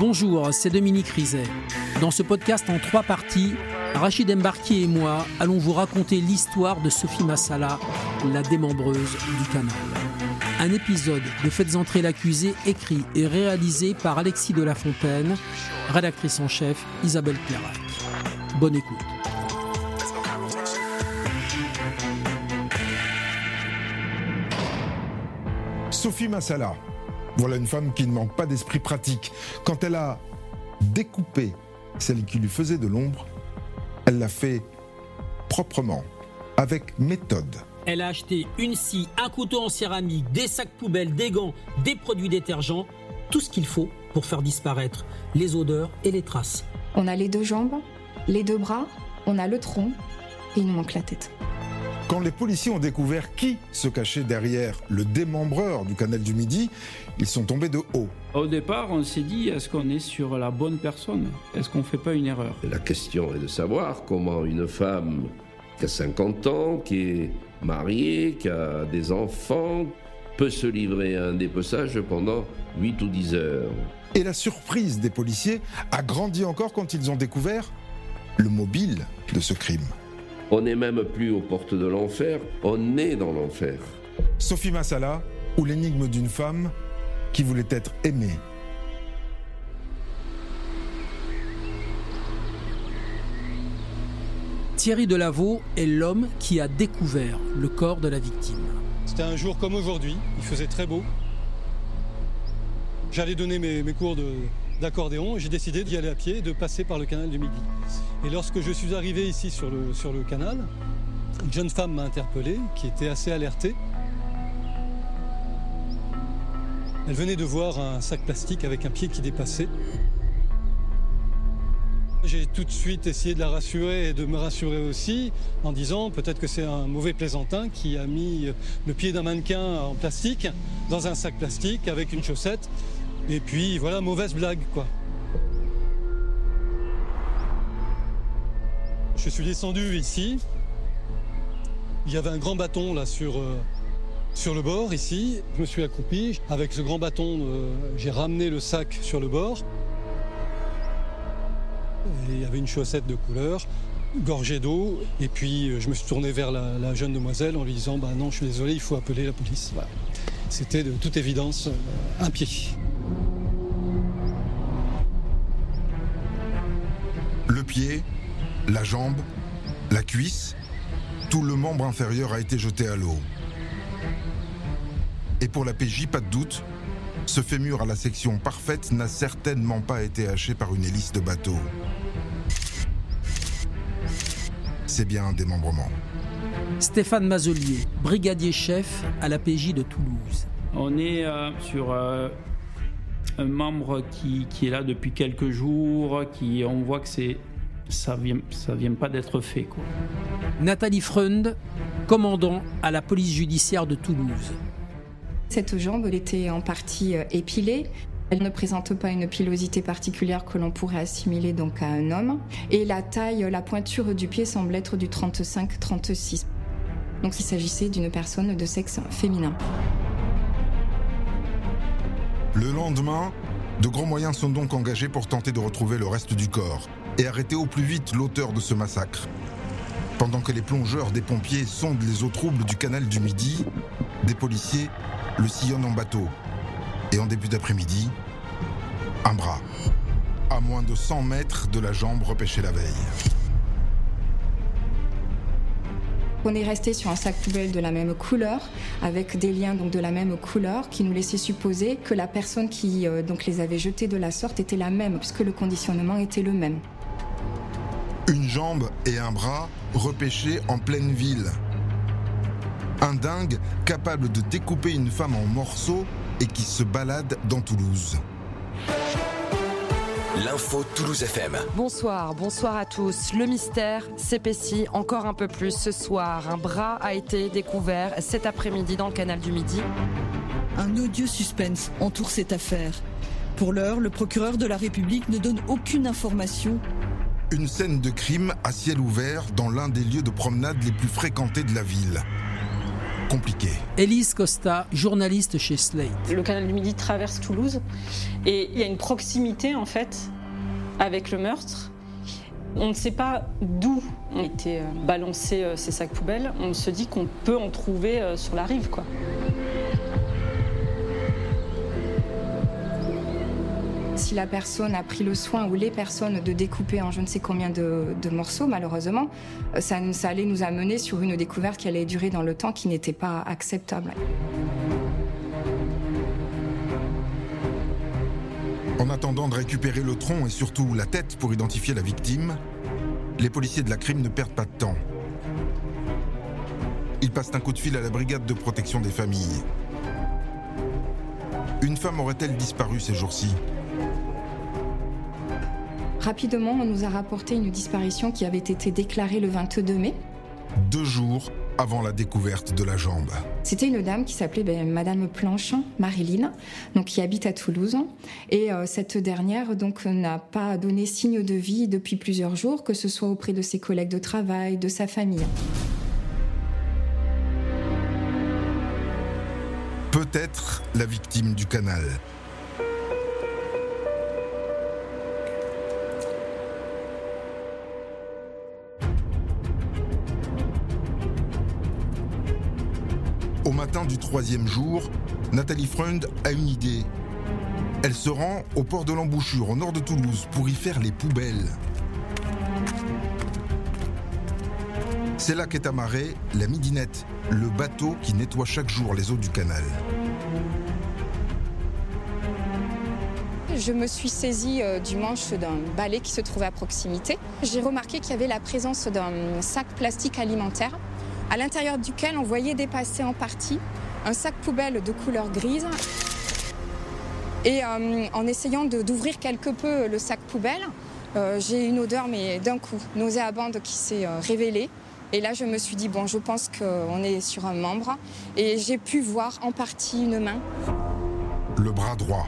Bonjour, c'est Dominique Rizet. Dans ce podcast en trois parties, Rachid Embarki et moi allons vous raconter l'histoire de Sophie Massala, la démembreuse du canal. Un épisode de Faites entrer l'accusé écrit et réalisé par Alexis de la Fontaine, rédactrice en chef Isabelle Clairac. Bonne écoute. Sophie Massala, voilà une femme qui ne manque pas d'esprit pratique. Quand elle a découpé celle qui lui faisait de l'ombre, elle l'a fait proprement, avec méthode. Elle a acheté une scie, un couteau en céramique, des sacs poubelles, des gants, des produits détergents, tout ce qu'il faut pour faire disparaître les odeurs et les traces. On a les deux jambes, les deux bras, on a le tronc et il nous manque la tête. Quand les policiers ont découvert qui se cachait derrière le démembreur du canal du Midi, ils sont tombés de haut. Au départ, on s'est dit, est-ce qu'on est sur la bonne personne? Est-ce qu'on ne fait pas une erreur? La question est de savoir comment une femme qui a 50 ans, qui est mariée, qui a des enfants, peut se livrer à un dépeçage pendant 8 ou 10 heures. Et la surprise des policiers a grandi encore quand ils ont découvert le mobile de ce crime. On n'est même plus aux portes de l'enfer, on est dans l'enfer. Sophie Massala ou l'énigme d'une femme qui voulait être aimée. Thierry Delaveau est l'homme qui a découvert le corps de la victime. C'était un jour comme aujourd'hui, il faisait très beau. J'allais donner mes, mes cours d'accordéon et j'ai décidé d'y aller à pied et de passer par le canal du Midi. Et lorsque je suis arrivé ici sur le, canal, une jeune femme m'a interpellé qui était assez alertée. Elle venait de voir un sac plastique avec un pied qui dépassait. J'ai tout de suite essayé de la rassurer et de me rassurer aussi en disant peut-être que c'est un mauvais plaisantin qui a mis le pied d'un mannequin en plastique dans un sac plastique avec une chaussette. Et puis voilà, mauvaise blague quoi. Je suis descendu ici. Il y avait un grand bâton là sur, euh, sur le bord ici. Je me suis accroupi. Avec ce grand bâton, euh, j'ai ramené le sac sur le bord. Il y avait une chaussette de couleur, gorgée d'eau. Et puis euh, je me suis tourné vers la, jeune demoiselle en lui disant Bah non, je suis désolé, il faut appeler la police. C'était de toute évidence un pied. Le pied, la jambe, la cuisse, tout le membre inférieur a été jeté à l'eau. Et pour la PJ, pas de doute, ce fémur à la section parfaite n'a certainement pas été haché par une hélice de bateau. C'est bien un démembrement. Stéphane Mazelier, brigadier chef à la PJ de Toulouse. On est euh, sur euh, un membre qui, qui, est là depuis quelques jours, qui on voit que c'est ça vient, ça vient pas d'être fait. Quoi. Nathalie Freund, commandant à la police judiciaire de Toulouse. Cette jambe, elle était en partie épilée. Elle ne présente pas une pilosité particulière que l'on pourrait assimiler donc à un homme. Et la taille, la pointure du pied semble être du 35-36. Donc il s'agissait d'une personne de sexe féminin. Le lendemain, de grands moyens sont donc engagés pour tenter de retrouver le reste du corps et arrêter au plus vite l'auteur de ce massacre. Pendant que les plongeurs des pompiers sondent les eaux troubles du canal du Midi, des policiers le sillonnent en bateau. Et en début d'après-midi, un bras, à moins de 100 mètres de la jambe repêchée la veille. On est resté sur un sac poubelle de la même couleur, avec des liens donc de la même couleur, qui nous laissaient supposer que la personne qui euh, donc les avait jetés de la sorte était la même, puisque le conditionnement était le même. Une jambe et un bras repêchés en pleine ville. Un dingue capable de découper une femme en morceaux et qui se balade dans Toulouse. L'info Toulouse FM. Bonsoir, bonsoir à tous. Le mystère s'épaissit encore un peu plus ce soir. Un bras a été découvert cet après-midi dans le canal du Midi. Un odieux suspense entoure cette affaire. Pour l'heure, le procureur de la République ne donne aucune information. Une scène de crime à ciel ouvert dans l'un des lieux de promenade les plus fréquentés de la ville. compliqué. Élise Costa, journaliste chez Slate. Le canal du Midi traverse Toulouse et il y a une proximité en fait avec le meurtre. On ne sait pas d'où ont été euh, balancés euh, ces sacs poubelles. On se dit qu'on peut en trouver euh, sur la rive, quoi. Si la personne a pris le soin ou les personnes de découper en je ne sais combien de, morceaux, malheureusement, ça, ça allait nous amener sur une découverte qui allait durer dans le temps qui n'était pas acceptable. En attendant de récupérer le tronc et surtout la tête pour identifier la victime, les policiers de la crime ne perdent pas de temps. Ils passent un coup de fil à la brigade de protection des familles. Une femme aurait-elle disparu ces jours-ci? Rapidement, on nous a rapporté une disparition qui avait été déclarée le 22 mai. Deux jours avant la découverte de la jambe. C'était une dame qui s'appelait ben, Madame Planche, Marilyn, donc qui habite à Toulouse. Et euh, cette dernière donc n'a pas donné signe de vie depuis plusieurs jours, que ce soit auprès de ses collègues de travail, de sa famille. Peut-être la victime du canal. Du troisième jour, Nathalie Freund a une idée. Elle se rend au port de l'embouchure, au nord de Toulouse, pour y faire les poubelles. C'est là qu'est amarré la Midinette, le bateau qui nettoie chaque jour les eaux du canal. Je me suis saisie euh, du manche d'un balai qui se trouvait à proximité. J'ai remarqué qu'il y avait la présence d'un sac plastique alimentaire à l'intérieur duquel on voyait dépasser en partie un sac poubelle de couleur grise. Et euh, en essayant d'ouvrir quelque peu le sac poubelle, euh, j'ai une odeur, mais d'un coup, nauséabonde qui s'est euh, révélée. Et là, je me suis dit, bon, je pense qu'on est sur un membre. Et j'ai pu voir en partie une main. Le bras droit.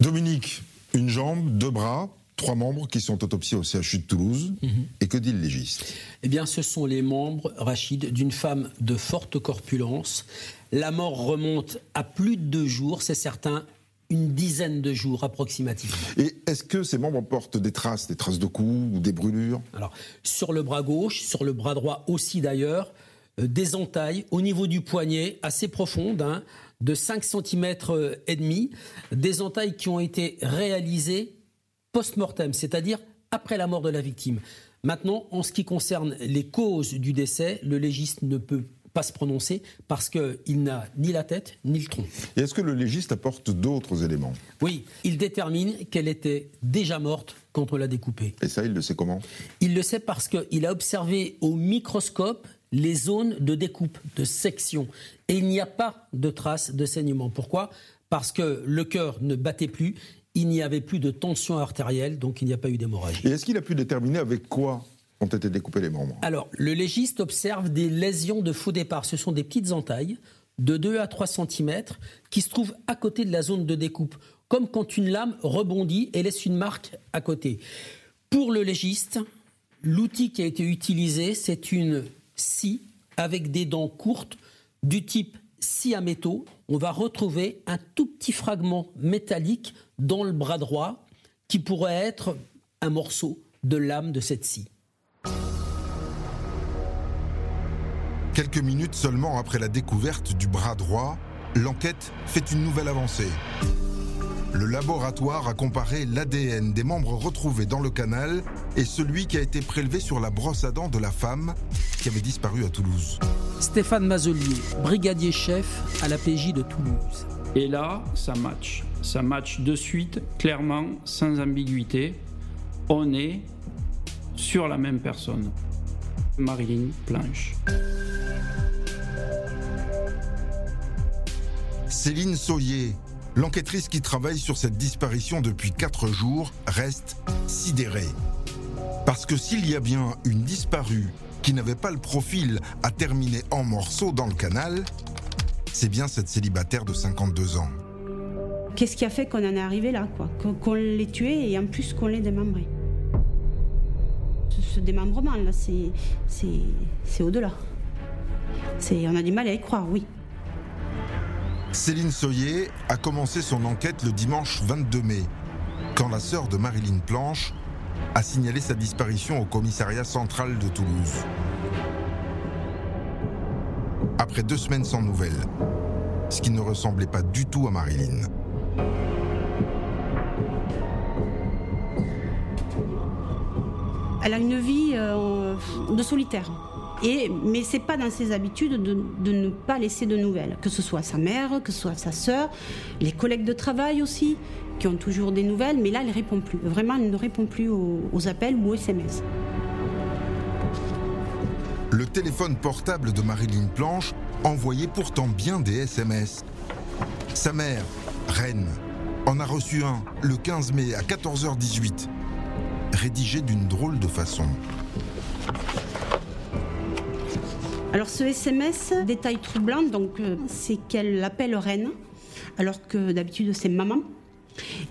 Dominique, une jambe, deux bras, trois membres qui sont autopsiés au CHU de Toulouse. Et que dit le légiste? Eh bien, ce sont les membres, Rachid, d'une femme de forte corpulence. La mort remonte à plus de deux jours, c'est certain, une dizaine de jours approximativement. Et est-ce que ces membres portent des traces, des traces de coups ou des brûlures? Alors, sur le bras gauche, sur le bras droit aussi d'ailleurs, euh, des entailles au niveau du poignet assez profondes, hein, de 5 cm et demi, des entailles qui ont été réalisées post-mortem, c'est-à-dire après la mort de la victime. Maintenant, en ce qui concerne les causes du décès, le légiste ne peut pas se prononcer parce qu'il n'a ni la tête ni le tronc. Et est-ce que le légiste apporte d'autres éléments? Oui, il détermine qu'elle était déjà morte quand on l'a découpée. Et ça, il le sait comment? Il le sait parce qu'il a observé au microscope les zones de découpe, de section. Et il n'y a pas de traces de saignement. Pourquoi? Parce que le cœur ne battait plus, il n'y avait plus de tension artérielle, donc il n'y a pas eu d'hémorragie. Et est-ce qu'il a pu déterminer avec quoi ont été découpés les membres? Alors, le légiste observe des lésions de faux départ. Ce sont des petites entailles de 2 à 3 cm qui se trouvent à côté de la zone de découpe, comme quand une lame rebondit et laisse une marque à côté. Pour le légiste, l'outil qui a été utilisé, c'est une scie avec des dents courtes du type scie à métaux. On va retrouver un tout petit fragment métallique dans le bras droit qui pourrait être un morceau de lame de cette scie. Quelques minutes seulement après la découverte du bras droit, l'enquête fait une nouvelle avancée. Le laboratoire a comparé l'ADN des membres retrouvés dans le canal et celui qui a été prélevé sur la brosse à dents de la femme qui avait disparu à Toulouse. Stéphane Mazelier, brigadier chef à la PJ de Toulouse. Et là, ça match. Ça match de suite, clairement, sans ambiguïté. On est sur la même personne. Marilyn Planche. Céline Saullier, l'enquêtrice qui travaille sur cette disparition depuis quatre jours, reste sidérée. Parce que s'il y a bien une disparue qui n'avait pas le profil à terminer en morceaux dans le canal, c'est bien cette célibataire de 52 ans. Qu'est-ce qui a fait qu'on en est arrivé là, quoi? Qu'on qu'on l'ait tué et en plus qu'on l'ait démembré. Ce, démembrement, là, c'est au-delà. On a du mal à y croire, oui. Céline Soyer a commencé son enquête le dimanche 22 mai, quand la sœur de Marilyn Planche a signalé sa disparition au commissariat central de Toulouse. Après deux semaines sans nouvelles, ce qui ne ressemblait pas du tout à Marilyn. Elle a une vie euh, de solitaire. Et, mais c'est pas dans ses habitudes de, ne pas laisser de nouvelles, que ce soit sa mère, que ce soit sa sœur, les collègues de travail aussi, qui ont toujours des nouvelles, mais là elle répond plus. Vraiment, elle ne répond plus aux, appels ou aux SMS. Le téléphone portable de Marilyn Planche envoyait pourtant bien des SMS. Sa mère, Reine, en a reçu un le 15 mai à 14h18, rédigé d'une drôle de façon. Alors ce SMS, détail troublant, donc euh, c'est qu'elle l'appelle reine, alors que d'habitude c'est maman.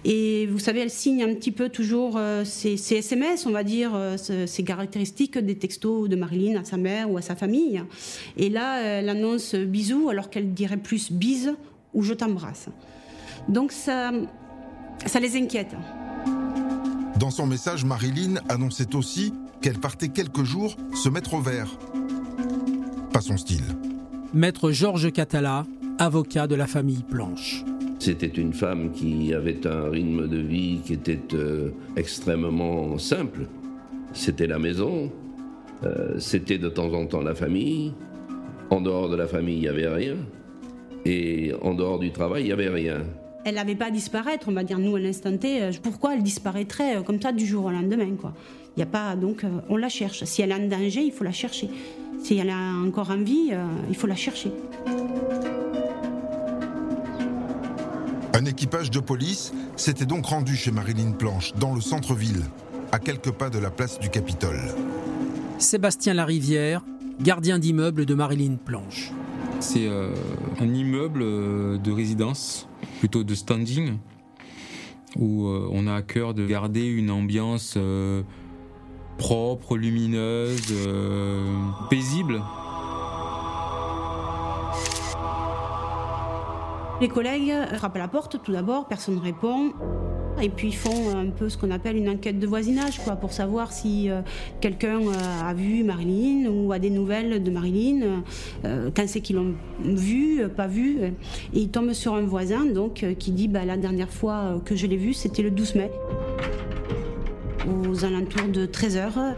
Et vous savez, elle signe un petit peu toujours euh, ses, SMS, on va dire, euh, ses caractéristiques des textos de Marilyn à sa mère ou à sa famille. Et là, elle annonce bisous alors qu'elle dirait plus bise ou je t'embrasse. Donc ça, ça les inquiète. Dans son message, Marilyn annonçait aussi qu'elle partait quelques jours se mettre au vert son style. Maître Georges Catala, avocat de la famille Planche. C'était une femme qui avait un rythme de vie qui était euh, extrêmement simple. C'était la maison, euh, c'était de temps en temps la famille. En dehors de la famille, il n'y avait rien. Et en dehors du travail, il n'y avait rien. Elle n'avait pas à disparaître, on va dire nous à l'instant T. Euh, pourquoi elle disparaîtrait comme ça du jour au lendemain quoi? Il y a pas donc on la cherche. Si elle est en danger, il faut la chercher. Si elle a encore envie, euh, il faut la chercher. Un équipage de police s'était donc rendu chez Marilyn Planche, dans le centre-ville, à quelques pas de la place du Capitole. Sébastien Larivière, gardien d'immeuble de Marilyn Planche. C'est euh, un immeuble euh, de résidence, plutôt de standing, où on a à cœur de garder une ambiance propre, lumineuse, euh, paisible. Les collègues frappent à la porte tout d'abord, personne ne répond. Et puis ils font un peu ce qu'on appelle une enquête de voisinage, quoi, pour savoir si euh, quelqu'un euh, a vu Marilyn ou a des nouvelles de Marilyn, quand c'est qu'ils l'ont vu, pas vu. Et ils tombent sur un voisin donc qui dit bah, la dernière fois que je l'ai vu, c'était le 12 mai aux alentours de 13h.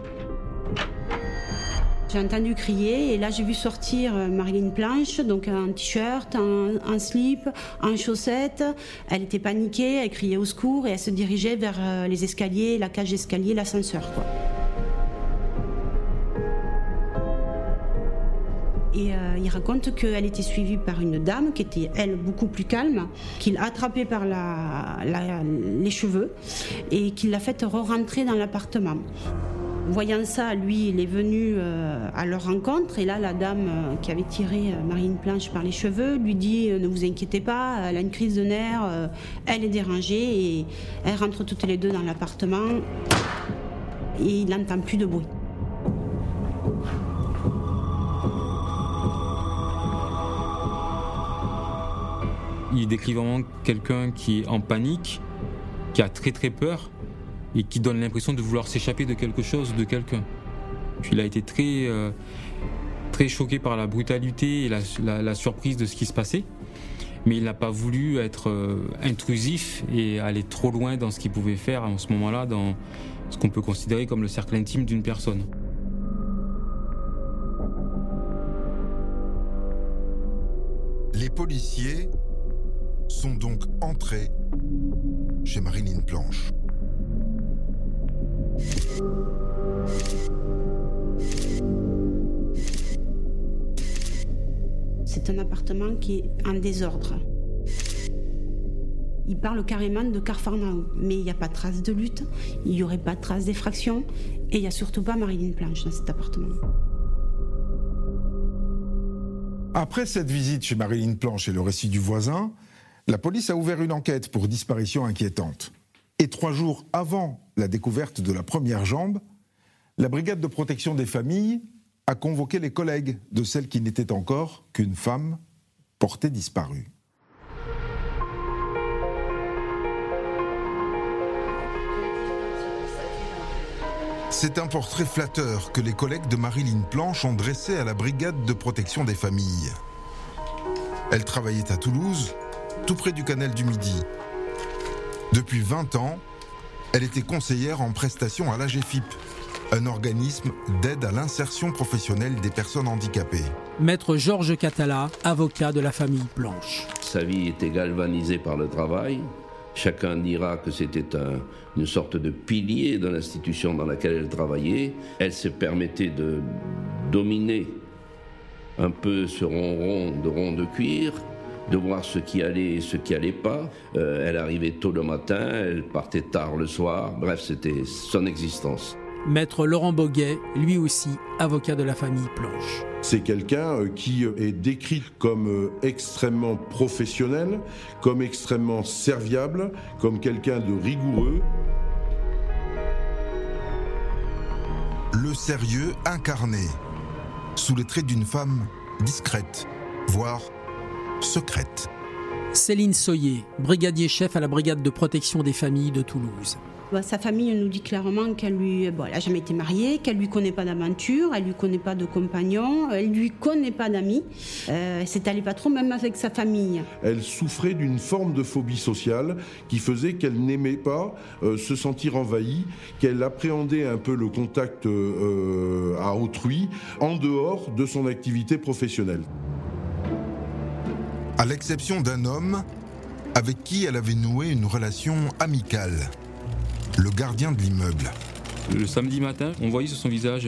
J'ai entendu crier et là j'ai vu sortir euh, Marilyn Planche, donc un t-shirt, un, slip, en chaussettes. Elle était paniquée, elle criait au secours et elle se dirigeait vers euh, les escaliers, la cage d'escalier, l'ascenseur. Et euh, il raconte qu'elle était suivie par une dame qui était, elle, beaucoup plus calme, qu'il a attrapée par les cheveux et qu'il l'a fait re-rentrer dans l'appartement. Voyant ça, lui, il est venu euh, à leur rencontre et là, la dame euh, qui avait tiré Marine Planche par les cheveux lui dit Ne vous inquiétez pas, elle a une crise de nerfs, elle est dérangée et elles rentrent toutes les deux dans l'appartement et il n'entend plus de bruit. Il décrit vraiment quelqu'un qui est en panique, qui a très très peur et qui donne l'impression de vouloir s'échapper de quelque chose, de quelqu'un. il a été très, euh, très choqué par la brutalité et la, surprise de ce qui se passait. Mais il n'a pas voulu être euh, intrusif et aller trop loin dans ce qu'il pouvait faire en ce moment-là, dans ce qu'on peut considérer comme le cercle intime d'une personne. Les policiers sont donc entrés chez Marilyn Planche. C'est un appartement qui est en désordre. Il parle carrément de Carfarnau, mais il n'y a pas de trace de lutte, il n'y aurait pas de trace d'effraction, et il n'y a surtout pas Marilyn Planche dans cet appartement. Après cette visite chez Marilyn Planche et le récit du voisin, la police a ouvert une enquête pour disparition inquiétante. Et trois jours avant la découverte de la première jambe, La brigade de protection des familles a convoqué les collègues de celle qui n'était encore qu'une femme portée disparue. C'est un portrait flatteur que les collègues de Marilyn Planche ont dressé à la brigade de protection des familles. Elle travaillait à Toulouse, tout près du canal du Midi. Depuis 20 ans, elle était conseillère en prestation à l'AGFIP, un organisme d'aide à l'insertion professionnelle des personnes handicapées. Maître Georges Catala, avocat de la famille Planche. Sa vie était galvanisée par le travail. Chacun dira que c'était une sorte de pilier de l'institution dans laquelle elle travaillait. Elle se permettait de dominer un peu ce ronron de rond de cuir, de voir ce qui allait et ce qui allait pas. Euh, elle arrivait tôt le matin, elle partait tard le soir. Bref, c'était son existence. Maître Laurent Boguet, lui aussi avocat de la famille Planche. C'est quelqu'un euh, qui est décrit comme euh, extrêmement professionnel, comme extrêmement serviable, comme quelqu'un de rigoureux. Le sérieux incarné, sous les traits d'une femme discrète, voire secrète. Céline Soyer, brigadier chef à la brigade de protection des familles de Toulouse. Bah, sa famille nous dit clairement qu'elle lui, bon, n'a jamais été mariée, qu'elle lui connaît pas d'aventure, elle lui connaît pas de compagnon, elle lui connaît pas d'amis. Euh, c'est allé pas trop même avec sa famille. Elle souffrait d'une forme de phobie sociale qui faisait qu'elle n'aimait pas euh, se sentir envahie, qu'elle appréhendait un peu le contact euh, à autrui en dehors de son activité professionnelle. À l'exception d'un homme avec qui elle avait noué une relation amicale le gardien de l'immeuble. Le samedi matin, on voyait sur son visage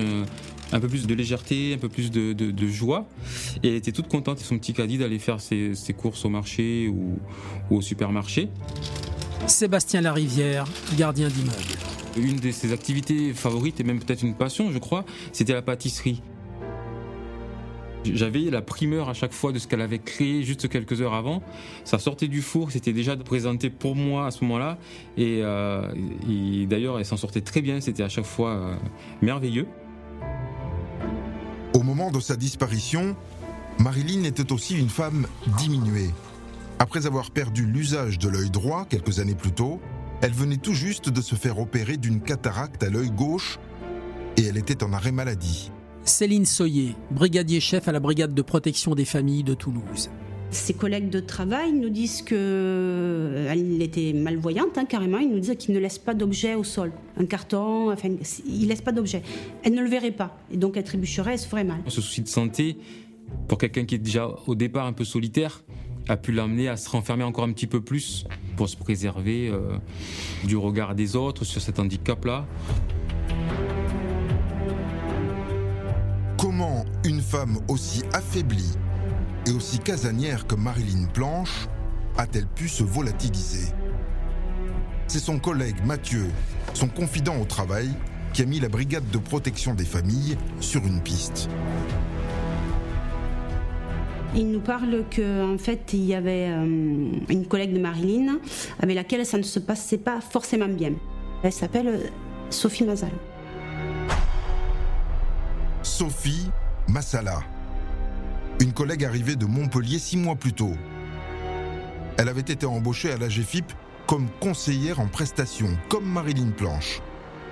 un, peu plus de légèreté, un peu plus de, joie. Et elle était toute contente et son petit caddie d'aller faire ses, courses au marché ou, au supermarché. Sébastien Larivière, gardien d'immeuble. Une de ses activités favorites et même peut-être une passion, je crois, c'était la pâtisserie. J'avais la primeur à chaque fois de ce qu'elle avait créé juste quelques heures avant. Ça sortait du four, c'était déjà présenté pour moi à ce moment-là. Et, euh, d'ailleurs, elle s'en sortait très bien, c'était à chaque fois euh, merveilleux. Au moment de sa disparition, Marilyn était aussi une femme diminuée. Après avoir perdu l'usage de l'œil droit quelques années plus tôt, elle venait tout juste de se faire opérer d'une cataracte à l'œil gauche et elle était en arrêt maladie. Céline Soyer, brigadier chef à la brigade de protection des familles de Toulouse. Ses collègues de travail nous disent qu'elle euh, était malvoyante, hein, carrément. Ils nous disent qu'il ne laisse pas d'objet au sol. Un carton, enfin, il laisse pas d'objet. Elle ne le verrait pas. Et donc, elle trébucherait, elle se ferait mal. Ce souci de santé, pour quelqu'un qui est déjà au départ un peu solitaire, a pu l'amener à se renfermer encore un petit peu plus pour se préserver euh, du regard des autres sur cet handicap-là. Comment une femme aussi affaiblie et aussi casanière que Marilyn Planche a-t-elle pu se volatiliser? C'est son collègue Mathieu, son confident au travail, qui a mis la brigade de protection des familles sur une piste. Il nous parle qu'en en fait, il y avait euh, une collègue de Marilyn avec laquelle ça ne se passait pas forcément bien. Elle s'appelle Sophie Mazal. Sophie Massala, une collègue arrivée de Montpellier six mois plus tôt. Elle avait été embauchée à la GFIP comme conseillère en prestation, comme Marilyn Planche,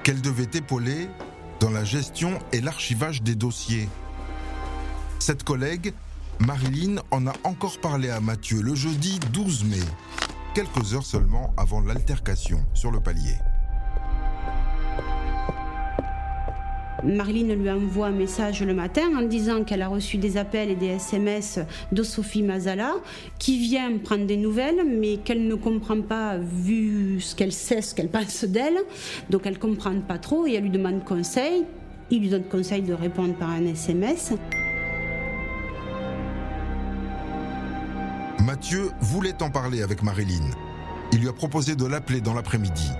qu'elle devait épauler dans la gestion et l'archivage des dossiers. Cette collègue, Marilyn, en a encore parlé à Mathieu le jeudi 12 mai, quelques heures seulement avant l'altercation sur le palier. Marilyn lui envoie un message le matin en disant qu'elle a reçu des appels et des SMS de Sophie Mazala qui vient prendre des nouvelles mais qu'elle ne comprend pas vu ce qu'elle sait, ce qu'elle pense d'elle. Donc elle ne comprend pas trop et elle lui demande conseil. Il lui donne conseil de répondre par un SMS. Mathieu voulait en parler avec Marilyn. Il lui a proposé de l'appeler dans l'après-midi.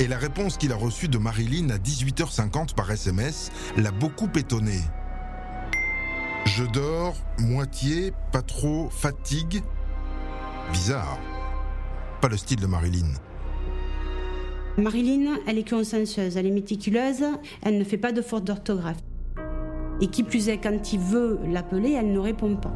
Et la réponse qu'il a reçue de Marilyn à 18h50 par SMS l'a beaucoup étonné. Je dors, moitié, pas trop, fatigue. Bizarre. Pas le style de Marilyn. Marilyn, elle est consciencieuse, elle est méticuleuse, elle ne fait pas de faute d'orthographe. Et qui plus est, quand il veut l'appeler, elle ne répond pas.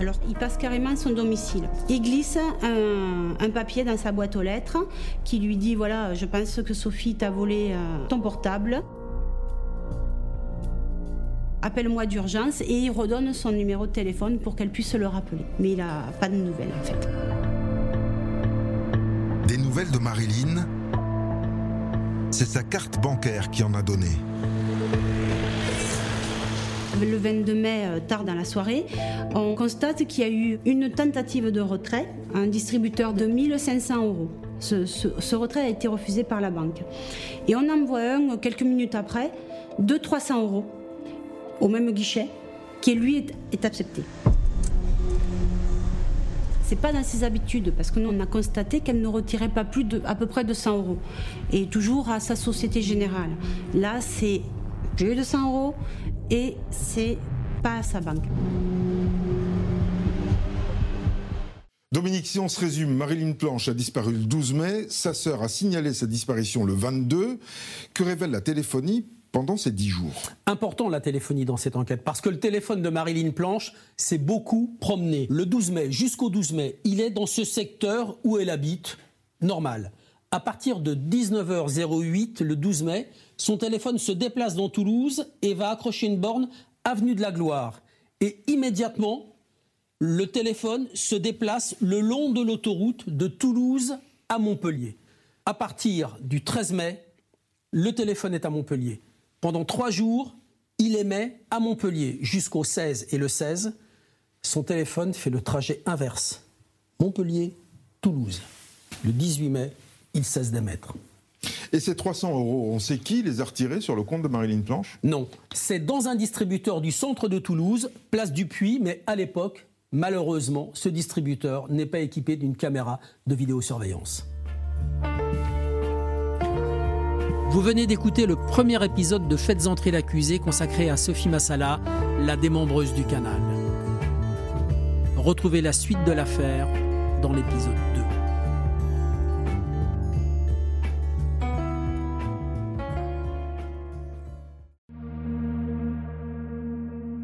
Alors, il passe carrément son domicile. Il glisse un, papier dans sa boîte aux lettres qui lui dit voilà, je pense que Sophie t'a volé euh, ton portable. Appelle-moi d'urgence et il redonne son numéro de téléphone pour qu'elle puisse le rappeler. Mais il n'a pas de nouvelles en fait. Des nouvelles de Marilyn? C'est sa carte bancaire qui en a donné le 22 mai, euh, tard dans la soirée, on constate qu'il y a eu une tentative de retrait, un distributeur de 1500 euros. Ce, retrait a été refusé par la banque. Et on en voit un quelques minutes après, de 300 euros, au même guichet, qui lui est, accepté. C'est pas dans ses habitudes parce que nous on a constaté qu'elle ne retirait pas plus de à peu près de 100 euros et toujours à sa société générale. Là c'est plus de 100 euros et c'est pas à sa banque. Dominique, si on se résume, Marilyn Planche a disparu le 12 mai, sa sœur a signalé sa disparition le 22. Que révèle la téléphonie pendant ces dix jours? Important la téléphonie dans cette enquête, parce que le téléphone de Marilyn Planche s'est beaucoup promené. Le 12 mai jusqu'au 12 mai, il est dans ce secteur où elle habite, normal. À partir de 19h08, le 12 mai, son téléphone se déplace dans Toulouse et va accrocher une borne avenue de la Gloire. Et immédiatement, le téléphone se déplace le long de l'autoroute de Toulouse à Montpellier. À partir du 13 mai, le téléphone est à Montpellier. Pendant trois jours, il émet à Montpellier jusqu'au 16 et le 16. Son téléphone fait le trajet inverse. Montpellier-Toulouse. Le 18 mai, il cesse d'émettre. Et ces 300 euros, on sait qui les a retirés sur le compte de Marilyn Planche? Non, c'est dans un distributeur du centre de Toulouse, place du Puy, mais à l'époque, malheureusement, ce distributeur n'est pas équipé d'une caméra de vidéosurveillance. Vous venez d'écouter le premier épisode de Faites entrer l'accusé consacré à Sophie Massala, la démembreuse du canal. Retrouvez la suite de l'affaire dans l'épisode 2.